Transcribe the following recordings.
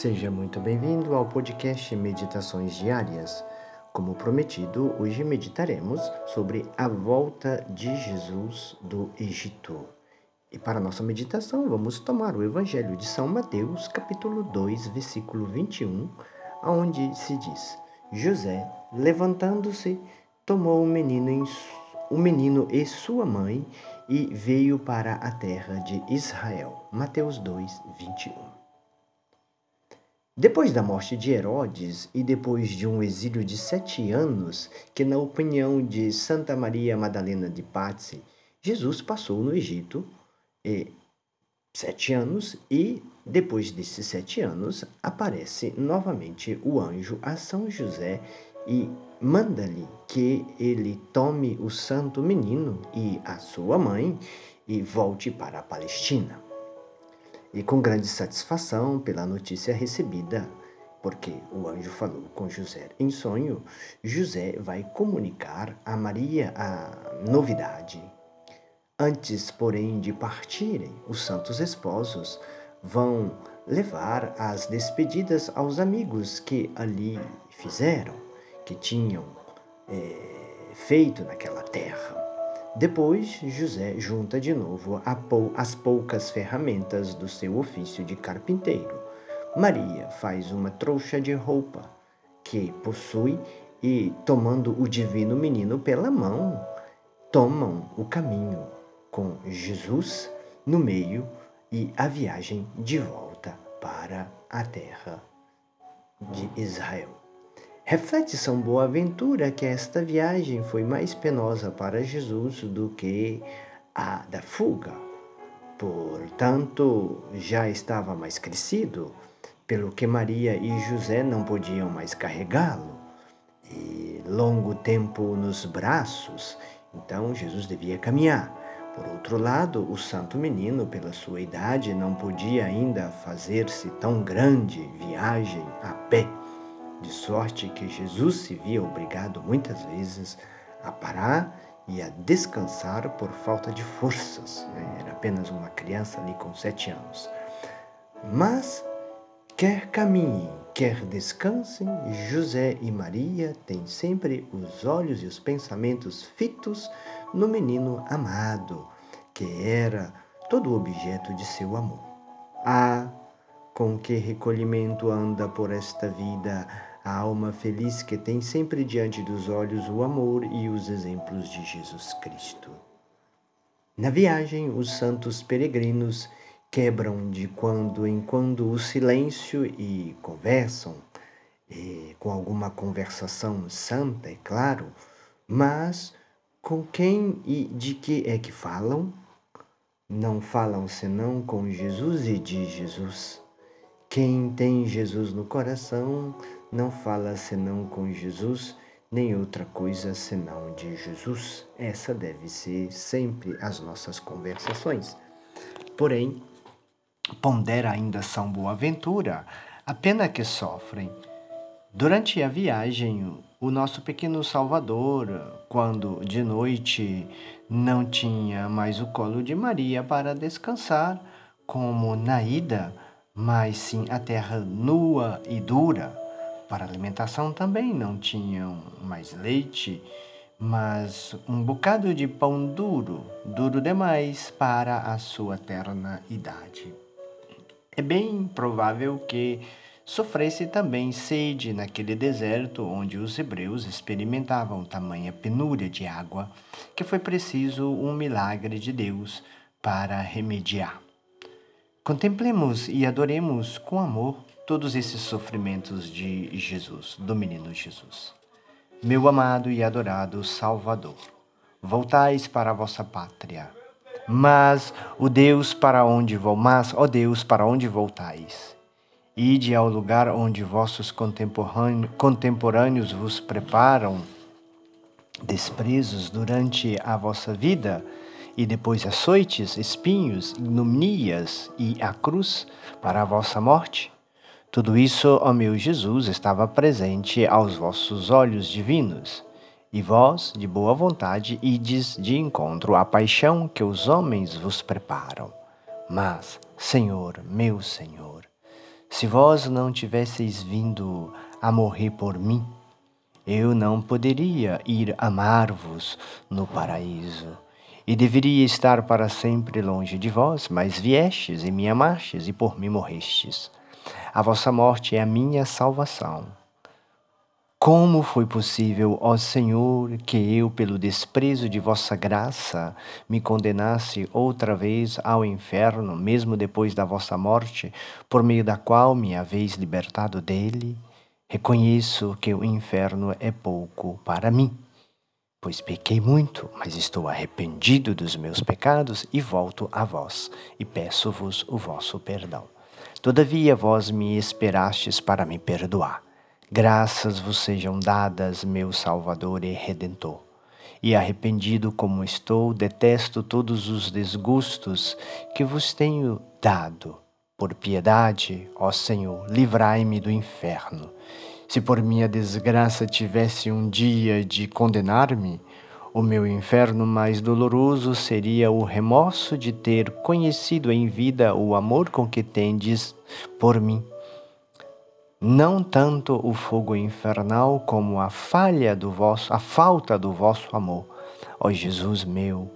Seja muito bem-vindo ao podcast Meditações Diárias. Como prometido, hoje meditaremos sobre a volta de Jesus do Egito. E para nossa meditação, vamos tomar o Evangelho de São Mateus, capítulo 2, versículo 21, onde se diz: José, levantando-se, tomou o menino, em, o menino e sua mãe e veio para a terra de Israel. Mateus 2, 21. Depois da morte de Herodes e depois de um exílio de sete anos, que, na opinião de Santa Maria Madalena de Pazzi, Jesus passou no Egito e, sete anos e, depois desses sete anos, aparece novamente o anjo a São José e manda-lhe que ele tome o santo menino e a sua mãe e volte para a Palestina e com grande satisfação pela notícia recebida, porque o anjo falou com José em sonho, José vai comunicar a Maria a novidade. Antes, porém, de partirem, os santos esposos vão levar as despedidas aos amigos que ali fizeram, que tinham é, feito naquela terra. Depois, José junta de novo as poucas ferramentas do seu ofício de carpinteiro. Maria faz uma trouxa de roupa que possui e, tomando o divino menino pela mão, tomam o caminho com Jesus no meio e a viagem de volta para a terra de Israel. Reflete São Boaventura que esta viagem foi mais penosa para Jesus do que a da fuga. Portanto, já estava mais crescido, pelo que Maria e José não podiam mais carregá-lo. E longo tempo nos braços, então Jesus devia caminhar. Por outro lado, o santo menino, pela sua idade, não podia ainda fazer-se tão grande viagem a pé de sorte que Jesus se via obrigado muitas vezes a parar e a descansar por falta de forças. Né? Era apenas uma criança ali com sete anos. Mas, quer caminhem, quer descansem, José e Maria têm sempre os olhos e os pensamentos fitos no menino amado, que era todo objeto de seu amor. Ah, com que recolhimento anda por esta vida a alma feliz que tem sempre diante dos olhos o amor e os exemplos de Jesus Cristo. Na viagem, os santos peregrinos quebram de quando em quando o silêncio e conversam, e com alguma conversação santa, é claro, mas com quem e de que é que falam? Não falam senão com Jesus e de Jesus. Quem tem Jesus no coração não fala senão com Jesus, nem outra coisa senão de Jesus. Essa deve ser sempre as nossas conversações. Porém, pondera ainda São Boaventura a pena que sofrem. Durante a viagem, o nosso pequeno Salvador, quando de noite não tinha mais o colo de Maria para descansar, como na ida, mas sim a terra nua e dura. Para alimentação também não tinham mais leite, mas um bocado de pão duro, duro demais para a sua terna idade. É bem provável que sofresse também sede naquele deserto onde os hebreus experimentavam tamanha penúria de água, que foi preciso um milagre de Deus para remediar. Contemplemos e adoremos com amor todos esses sofrimentos de Jesus, do menino Jesus. Meu amado e adorado Salvador, voltais para a vossa pátria. Mas o Deus para onde vou, mas ó Deus, para onde voltais? Ide ao lugar onde vossos contemporâneos vos preparam desprezos durante a vossa vida e depois açoites, espinhos, ignominias e a cruz para a vossa morte? Tudo isso, ó meu Jesus, estava presente aos vossos olhos divinos. E vós, de boa vontade, ides de encontro à paixão que os homens vos preparam. Mas, Senhor, meu Senhor, Se vós não tivesseis vindo a morrer por mim, eu não poderia ir amar-vos no paraíso. E deveria estar para sempre longe de vós, mas viestes e me amastes e por mim morrestes. A vossa morte é a minha salvação. Como foi possível, ó Senhor, que eu, pelo desprezo de vossa graça, me condenasse outra vez ao inferno, mesmo depois da vossa morte, por meio da qual me haveis libertado dele? Reconheço que o inferno é pouco para mim, pois pequei muito, mas estou arrependido dos meus pecados e volto a vós, e peço-vos o vosso perdão. Todavia vós me esperastes para me perdoar. Graças vos sejam dadas, meu Salvador e Redentor. E arrependido como estou, detesto todos os desgustos que vos tenho dado. Por piedade, ó Senhor, livrai-me do inferno. Se por minha desgraça tivesse um dia de condenar-me, o meu inferno mais doloroso seria o remorso de ter conhecido em vida o amor com que tendes por mim não tanto o fogo infernal como a falha do vosso, a falta do vosso amor. Ó Jesus meu,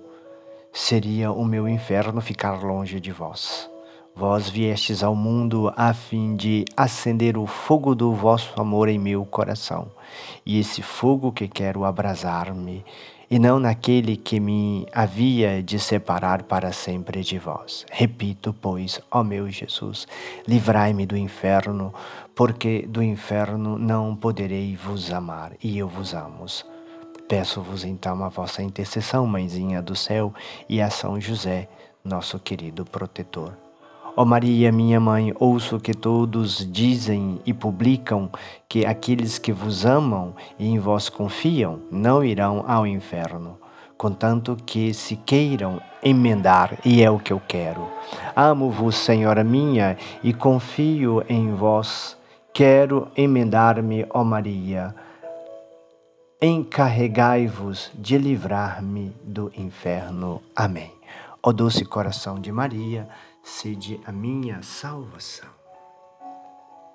seria o meu inferno ficar longe de vós. Vós viestes ao mundo a fim de acender o fogo do vosso amor em meu coração, e esse fogo que quero abrasar-me e não naquele que me havia de separar para sempre de vós. Repito, pois, ó meu Jesus, livrai-me do inferno, porque do inferno não poderei vos amar, e eu vos amo. Peço-vos então a vossa intercessão, Mãezinha do céu, e a São José, nosso querido protetor. Ó oh Maria, minha mãe, ouço que todos dizem e publicam que aqueles que vos amam e em vós confiam não irão ao inferno, contanto que se queiram emendar, e é o que eu quero. Amo-vos, Senhora minha, e confio em vós. Quero emendar-me, ó Maria. Encarregai-vos de livrar-me do inferno. Amém. Ó doce coração de Maria, sede a minha salvação.